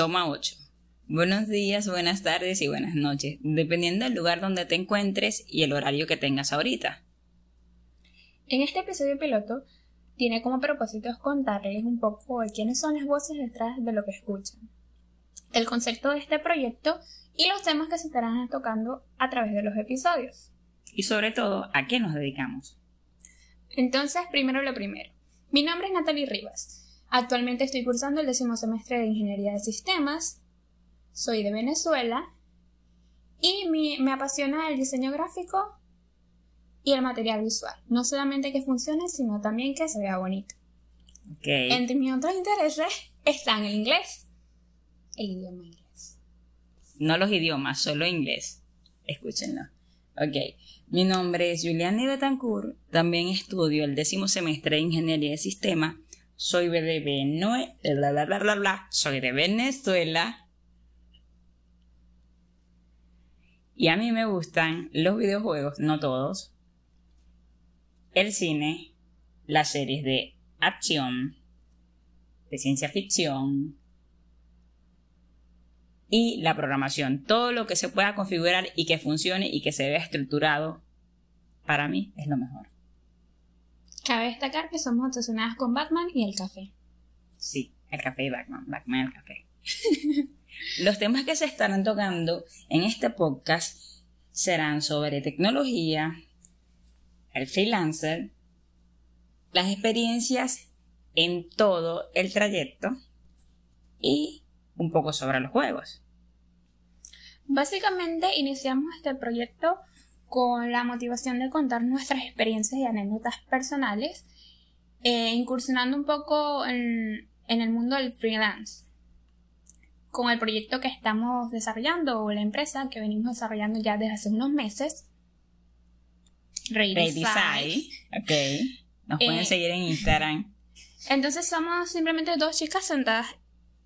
Toma 8. Buenos días, buenas tardes y buenas noches, dependiendo del lugar donde te encuentres y el horario que tengas ahorita. En este episodio piloto tiene como propósito contarles un poco de quiénes son las voces detrás de lo que escuchan, el concepto de este proyecto y los temas que se estarán tocando a través de los episodios. Y sobre todo, ¿a qué nos dedicamos? Entonces, primero lo primero. Mi nombre es Natalie Rivas. Actualmente estoy cursando el décimo semestre de Ingeniería de Sistemas. Soy de Venezuela. Y me apasiona el diseño gráfico y el material visual. No solamente que funcione, sino también que se vea bonito. Entre mis otros intereses están el inglés, el idioma inglés. No los idiomas, solo inglés. Escúchenlo. Ok. Mi nombre es Juliana Betancourt. También estudio el décimo semestre de Ingeniería de Sistema. Soy de Venezuela. Soy de Venezuela. Y a mí me gustan los videojuegos, no todos. El cine, las series de acción, de ciencia ficción, y la programación. Todo lo que se pueda configurar y que funcione y que se vea estructurado, para mí es lo mejor. Cabe destacar que somos obsesionadas con Batman y el café. Sí, el café y Batman, Batman y el café. Los temas que se estarán tocando en este podcast serán sobre tecnología, el freelancer, las experiencias en todo el trayecto y un poco sobre los juegos. Básicamente iniciamos este proyecto con la motivación de contar nuestras experiencias y anécdotas personales, eh, incursionando un poco en, el mundo del freelance. Con el proyecto que estamos desarrollando o la empresa que venimos desarrollando ya desde hace unos meses. Redesign. Ok. Nos pueden eh, seguir en Instagram. Entonces somos simplemente dos chicas sentadas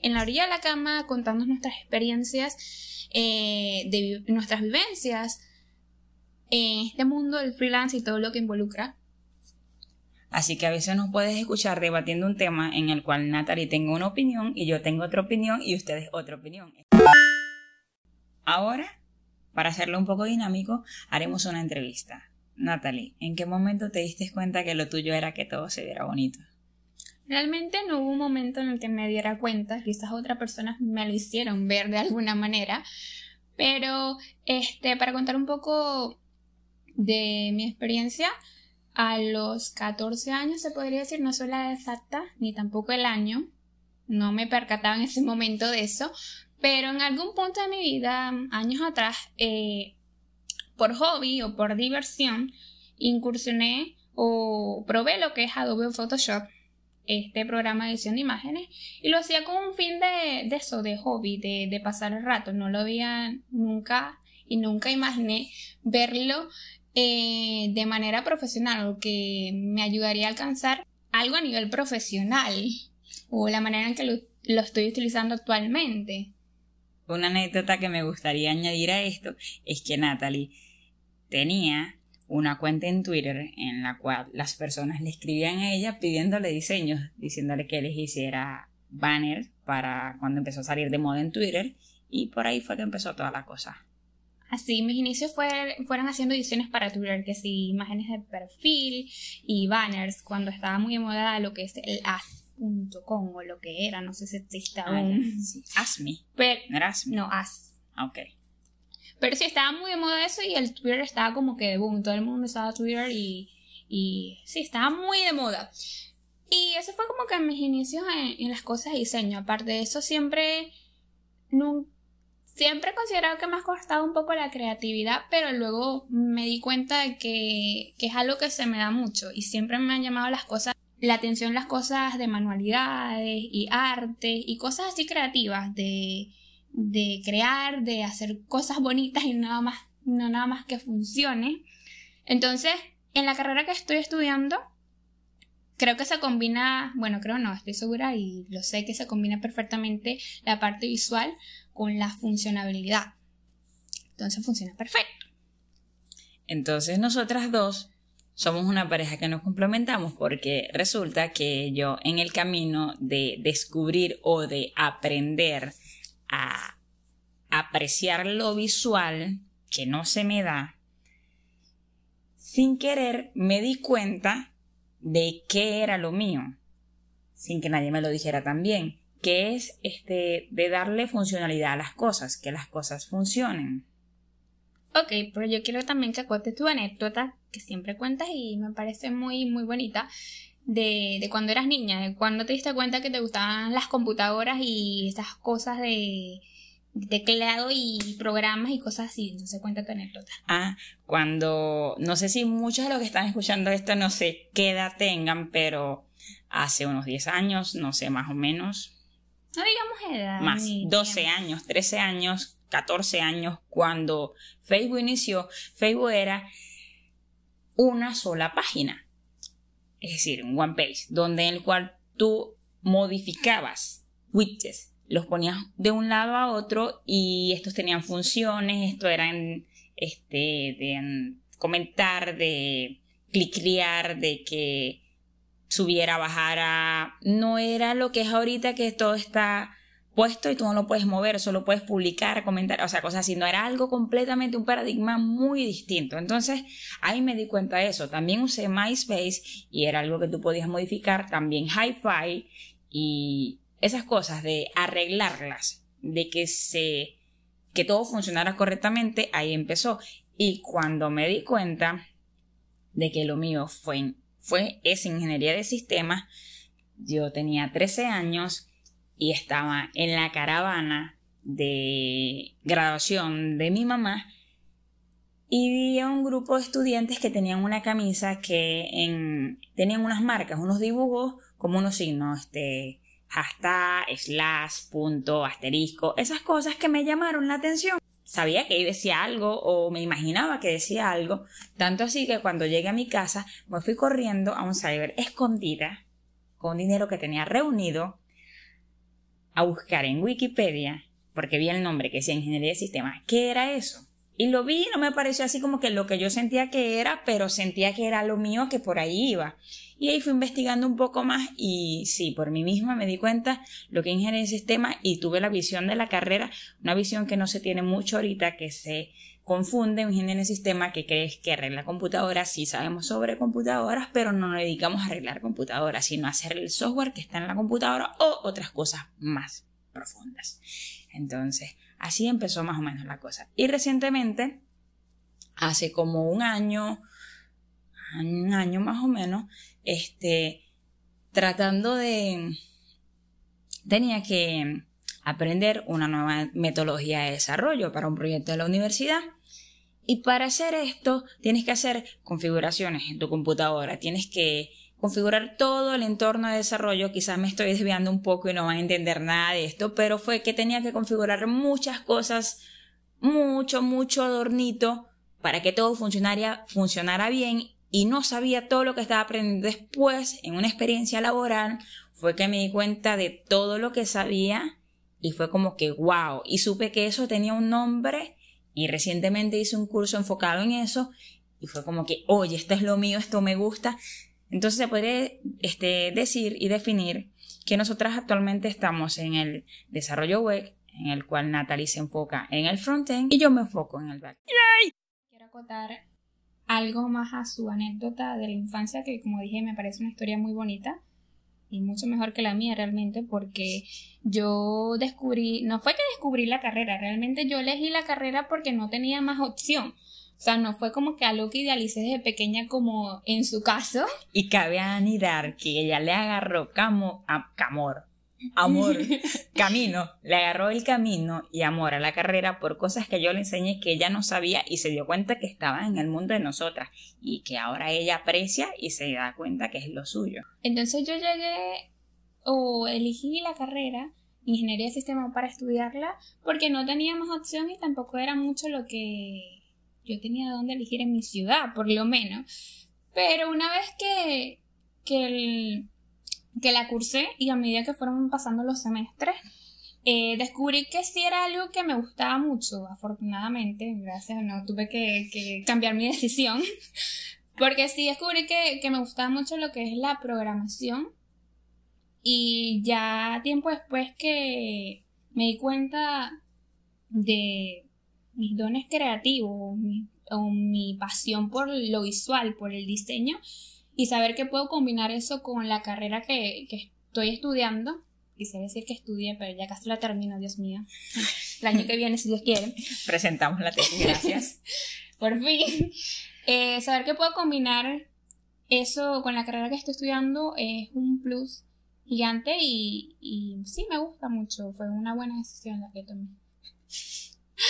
en la orilla de la cama contando nuestras experiencias, eh, de nuestras vivencias en este mundo del freelance y todo lo que involucra. Así que a veces nos puedes escuchar debatiendo un tema en el cual Natalie tenga una opinión y yo tengo otra opinión y ustedes otra opinión. Ahora, para hacerlo un poco dinámico, haremos una entrevista. Natalie, ¿en qué momento te diste cuenta que lo tuyo era que todo se viera bonito? Realmente no hubo un momento en el que me diera cuenta, quizás otras personas me lo hicieron ver de alguna manera, pero este, para contar un poco de mi experiencia, a los 14 años se podría decir, no soy la exacta, ni tampoco el año, no me percataba en ese momento de eso, pero en algún punto de mi vida, años atrás, eh, por hobby o por diversión, incursioné o probé lo que es Adobe Photoshop este programa de edición de imágenes y lo hacía con un fin de, de eso, de hobby, de, de, pasar el rato. No lo había nunca y nunca imaginé verlo eh, de manera profesional o que me ayudaría a alcanzar algo a nivel profesional o la manera en que lo, lo estoy utilizando actualmente. Una anécdota que me gustaría añadir a esto es que Natalie tenía una cuenta en Twitter en la cual las personas le escribían a ella pidiéndole diseños, diciéndole que les hiciera banners para cuando empezó a salir de moda en Twitter y por ahí fue que empezó toda la cosa. Así, mis inicios fueron haciendo diseños para Twitter, que sí, imágenes de perfil y banners, cuando estaba muy de moda lo que es el as.com o lo que era, no sé si existe ah, aún. Asme. ¿No era Asme? No, as. Ah, ok. Pero sí, estaba muy de moda eso y el Twitter estaba como que de boom. Todo el mundo usaba Twitter y, y sí, estaba muy de moda. Y eso fue como que mis inicios en, las cosas de diseño. Aparte de eso, siempre, siempre he considerado que me ha costado un poco la creatividad, pero luego me di cuenta de que, que es algo que se me da mucho y siempre me han llamado las cosas la atención las cosas de manualidades y arte y cosas así creativas de de crear, de hacer cosas bonitas y nada más, no nada más que funcione. Entonces, en la carrera que estoy estudiando, creo que se combina, bueno, creo no, estoy segura y lo sé que se combina perfectamente la parte visual con la funcionabilidad. Entonces funciona perfecto. Entonces nosotras dos somos una pareja que nos complementamos porque resulta que yo en el camino de descubrir o de aprender a apreciar lo visual, que no se me da, sin querer me di cuenta de qué era lo mío, sin que nadie me lo dijera también, que es este de darle funcionalidad a las cosas, que las cosas funcionen. Ok, pero yo quiero también que cuentes tu anécdota que siempre cuentas y me parece muy, muy bonita de, de cuando eras niña, de cuando te diste cuenta que te gustaban las computadoras y esas cosas de, teclado y programas y cosas así. Entonces cuenta tu anécdota. Ah, cuando, no sé si muchos de los que están escuchando esto no sé qué edad tengan, pero hace unos 10 años, no sé, más o menos. No digamos edad. Más, 12 años, 13 años, 14 años, cuando Facebook inició, Facebook era una sola página. Es decir, un one page, donde en el cual tú modificabas widgets los ponías de un lado a otro y estos tenían funciones, esto eran este, de comentar, de cliclear, de que subiera, bajara. No era lo que es ahorita que todo está puesto y tú no lo puedes mover, solo puedes publicar, comentar, o sea, cosas así. No era algo completamente un paradigma muy distinto. Entonces, ahí me di cuenta de eso. También usé MySpace y era algo que tú podías modificar. También HiFi y esas cosas de arreglarlas, de que se que todo funcionara correctamente, ahí empezó. Y cuando me di cuenta de que lo mío fue, fue esa ingeniería de sistemas, yo tenía 13 años y estaba en la caravana de graduación de mi mamá y vi a un grupo de estudiantes que tenían una camisa que en, tenían unas marcas, unos dibujos como unos signos, este, hasta slash, punto, asterisco, esas cosas que me llamaron la atención. Sabía que decía algo o me imaginaba que decía algo, tanto así que cuando llegué a mi casa me fui corriendo a un cyber escondida con dinero que tenía reunido a buscar en Wikipedia, porque vi el nombre que decía Ingeniería de Sistemas, ¿qué era eso? Y lo vi, no me pareció así como que lo que yo sentía que era, pero sentía que era lo mío, que por ahí iba. Y ahí fui investigando un poco más y sí, por mí misma me di cuenta lo que es ingeniería de sistema y tuve la visión de la carrera, una visión que no se tiene mucho ahorita, que se confunde un ingeniero de sistema que crees que arregla computadoras, sí sabemos sobre computadoras, pero no nos dedicamos a arreglar computadoras, sino a hacer el software que está en la computadora o otras cosas más profundas. Entonces, Así empezó más o menos la cosa. Y recientemente, hace como un año, un año más o menos, este, tratando de, tenía que aprender una nueva metodología de desarrollo para un proyecto de la universidad. Y para hacer esto, tienes que hacer configuraciones en tu computadora, tienes que configurar todo el entorno de desarrollo. Quizás me estoy desviando un poco y no van a entender nada de esto, pero fue que tenía que configurar muchas cosas, mucho, mucho adornito para que todo funcionara, funcionara bien y no sabía todo lo que estaba aprendiendo después en una experiencia laboral. Fue que me di cuenta de todo lo que sabía y fue como que wow. Y supe que eso tenía un nombre y recientemente hice un curso enfocado en eso y fue como que, oye, esto es lo mío, esto me gusta. Entonces se puede este, decir y definir que nosotras actualmente estamos en el desarrollo web, en el cual Natalie se enfoca en el frontend y yo me enfoco en el back. Quiero acotar algo más a su anécdota de la infancia que como dije me parece una historia muy bonita y mucho mejor que la mía realmente porque yo descubrí, no fue que descubrí la carrera, realmente yo elegí la carrera porque no tenía más opción. O sea, no fue como que algo que idealicé desde pequeña como en su caso. Y cabe anidar que ella le agarró camo, camor, amor, camino, le agarró el camino y amor a la carrera por cosas que yo le enseñé que ella no sabía y se dio cuenta que estaba en el mundo de nosotras y que ahora ella aprecia y se da cuenta que es lo suyo. Entonces yo llegué o elegí la carrera ingeniería de sistema para estudiarla porque no teníamos opción y tampoco era mucho lo que yo tenía dónde elegir en mi ciudad, por lo menos. Pero una vez que, que, que la cursé y a medida que fueron pasando los semestres, eh, descubrí que sí era algo que me gustaba mucho, afortunadamente, gracias, no tuve que, que cambiar mi decisión, porque sí descubrí que, que me gustaba mucho lo que es la programación y ya tiempo después que me di cuenta de mis dones creativos mi, o mi pasión por lo visual, por el diseño y saber que puedo combinar eso con la carrera que, que estoy estudiando. Quise decir que estudié, pero ya casi la termino, Dios mío. El año que viene, si Dios quiere. Presentamos la tesis, gracias. Por fin. Eh, saber que puedo combinar eso con la carrera que estoy estudiando es un plus gigante y, y sí me gusta mucho. Fue una buena decisión la que tomé.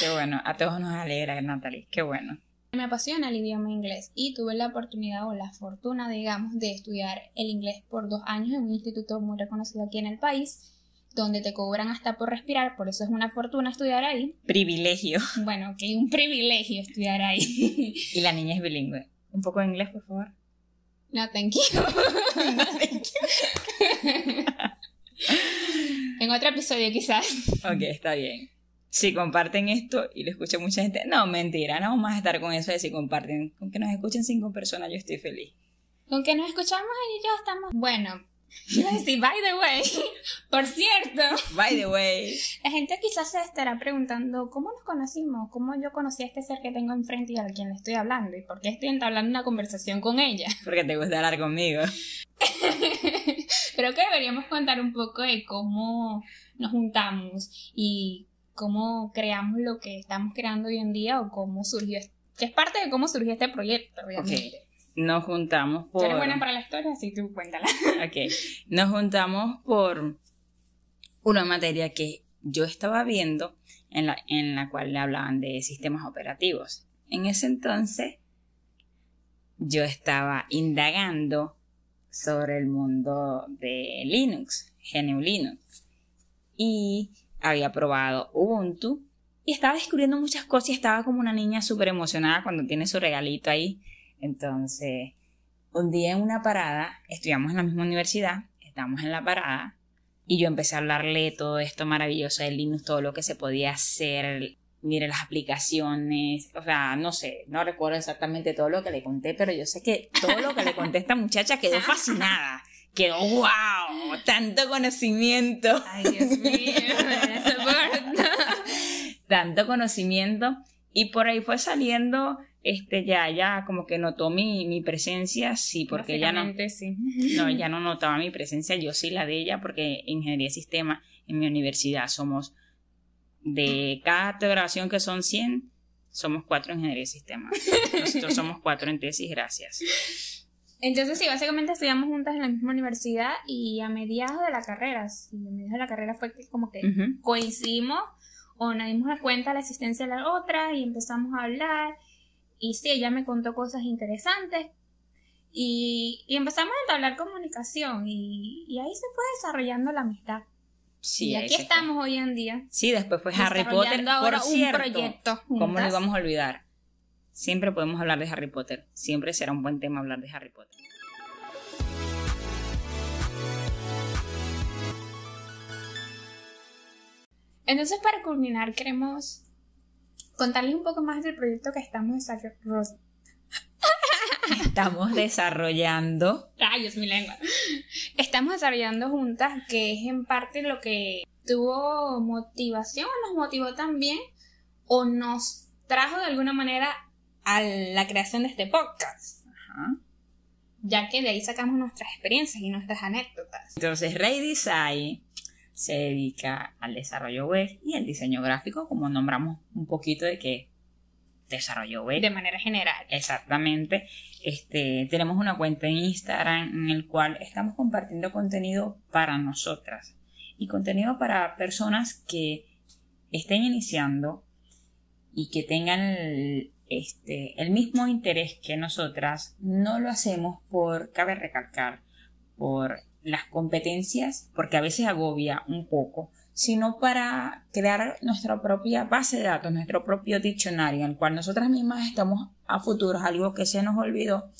Qué bueno, a todos nos alegra, Natalie, qué bueno. Me apasiona el idioma inglés y tuve la oportunidad o la fortuna, digamos, de estudiar el inglés por dos años en un instituto muy reconocido aquí en el país, donde te cobran hasta por respirar, por eso es una fortuna estudiar ahí. Privilegio. Bueno, que un privilegio estudiar ahí. y la niña es bilingüe. Un poco de inglés, por favor. No, thank you. no, thank you. en otro episodio quizás. Ok, está bien si comparten esto y lo escucha mucha gente, no, mentira, no vamos a estar con eso de si comparten. Con que nos escuchen cinco personas, yo estoy feliz. Con que nos escuchamos y yo estamos. Bueno, sí, by the way, por cierto. By the way. La gente quizás se estará preguntando cómo nos conocimos, cómo yo conocí a este ser que tengo enfrente y a quien le estoy hablando y por qué estoy entablando una conversación con ella. Porque te gusta hablar conmigo. Creo que deberíamos contar un poco de cómo nos juntamos y cómo creamos lo que estamos creando hoy en día o cómo surgió, que es parte de cómo surgió este proyecto, obviamente. Nos juntamos por... Tú eres buena para la historia, así tú cuéntala. ok. Nos juntamos por una materia que yo estaba viendo en la, en la cual le hablaban de sistemas operativos. En ese entonces yo estaba indagando sobre el mundo de Linux, GNU Linux. Y había probado Ubuntu y estaba descubriendo muchas cosas y estaba como una niña súper emocionada cuando tiene su regalito ahí. Entonces, un día en una parada, estudiamos en la misma universidad, estamos en la parada y yo empecé a hablarle todo esto maravilloso de Linux, todo lo que se podía hacer, mire las aplicaciones, o sea, no sé, no recuerdo exactamente todo lo que le conté, pero yo sé que todo lo que le conté a esta muchacha quedó fascinada quedó wow, tanto conocimiento. Ay, Dios mío, tanto conocimiento. Y por ahí fue saliendo, este, ya, ya como que notó mi, mi presencia, sí, porque ya no. Sí. No, ya no notaba mi presencia, yo sí la de ella, porque en ingeniería de sistema en mi universidad somos de cada grabación que son 100, somos cuatro en ingeniería de sistema. Nosotros somos cuatro en tesis, gracias. Entonces sí, básicamente estudiamos juntas en la misma universidad y a mediados de la carrera, sí, a mediados de la carrera fue que como que coincidimos o nos dimos cuenta de la existencia de la otra y empezamos a hablar y sí, ella me contó cosas interesantes y, empezamos a hablar comunicación y, ahí se fue desarrollando la amistad. Sí, y aquí estamos hoy en día. Sí, después fue Harry Potter. Ahora por un proyecto. ¿Cómo lo íbamos a olvidar? Siempre podemos hablar de Harry Potter. Siempre será un buen tema hablar de Harry Potter. Entonces, para culminar, queremos contarles un poco más del proyecto que estamos desarrollando. Estamos desarrollando. Rayos, mi lengua. Estamos desarrollando juntas, que es en parte lo que tuvo motivación, nos motivó también, o nos trajo de alguna manera a la creación de este podcast. Ya que de ahí sacamos nuestras experiencias y nuestras anécdotas. Entonces, Ray Design se dedica al desarrollo web y al diseño gráfico, como nombramos un poquito de que desarrollo web. De manera general. Exactamente. Este, tenemos una cuenta en Instagram en el cual estamos compartiendo contenido para nosotras y contenido para personas que estén iniciando y que tengan el, este, el mismo interés que nosotras, no lo hacemos por, cabe recalcar, por las competencias, porque a veces agobia un poco, sino para crear nuestra propia base de datos, nuestro propio diccionario, en el cual nosotras mismas estamos a futuro, algo que se nos olvidó,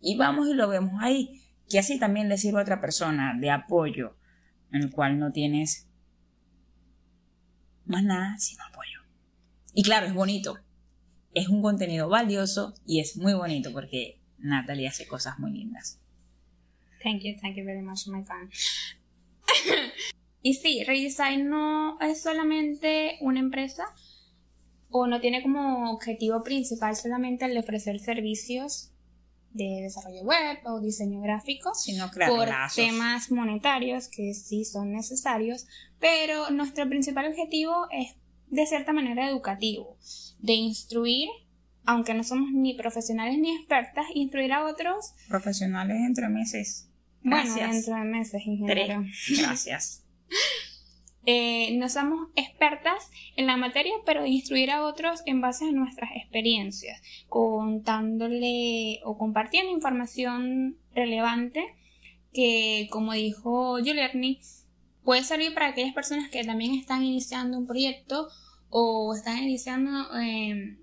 y vamos y lo vemos ahí, que así también le sirve a otra persona de apoyo, en el cual no tienes más nada sino apoyo. Y claro, es bonito, es un contenido valioso y es muy bonito porque Natalie hace cosas muy lindas. Thank you, thank you very much, my fan. y sí, Redesign no es solamente una empresa o no tiene como objetivo principal solamente el de ofrecer servicios de desarrollo web o diseño gráfico, sino crear por lazos. temas monetarios que sí son necesarios, pero nuestro principal objetivo es de cierta manera educativo, de instruir, aunque no somos ni profesionales ni expertas, instruir a otros. Profesionales entre meses. Bueno, Gracias. dentro de meses, ingeniero. Tres. Gracias. Eh, no somos expertas en la materia, pero instruir a otros en base a nuestras experiencias, contándole o compartiendo información relevante que, como dijo Julietni, puede servir para aquellas personas que también están iniciando un proyecto o están iniciando eh, en,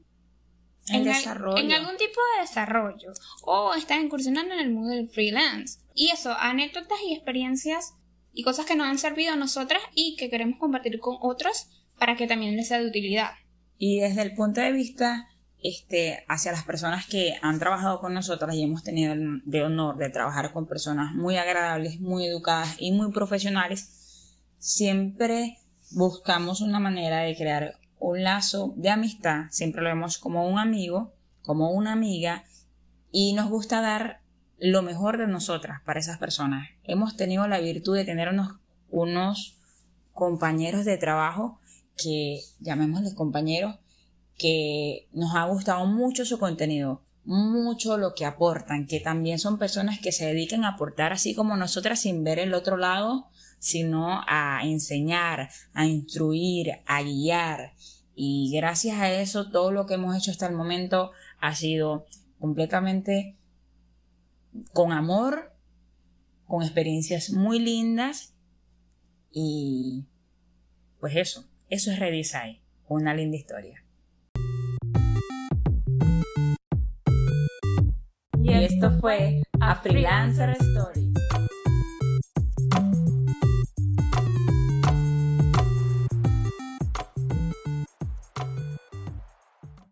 al- desarrollo. en algún tipo de desarrollo o están incursionando en el mundo del freelance. Y eso, anécdotas y experiencias y cosas que nos han servido a nosotras y que queremos compartir con otros para que también les sea de utilidad. Y desde el punto de vista este, hacia las personas que han trabajado con nosotras y hemos tenido el de honor de trabajar con personas muy agradables, muy educadas y muy profesionales, siempre buscamos una manera de crear un lazo de amistad, siempre lo vemos como un amigo, como una amiga, y nos gusta dar lo mejor de nosotras para esas personas. Hemos tenido la virtud de tener unos, unos compañeros de trabajo que, llamémosles compañeros, que nos ha gustado mucho su contenido, mucho lo que aportan, que también son personas que se dedican a aportar así como nosotras sin ver el otro lado, sino a enseñar, a instruir, a guiar. Y gracias a eso, todo lo que hemos hecho hasta el momento ha sido completamente con amor, con experiencias muy lindas y pues eso, eso es Redesign, una linda historia. Y esto fue A Freelancer Story.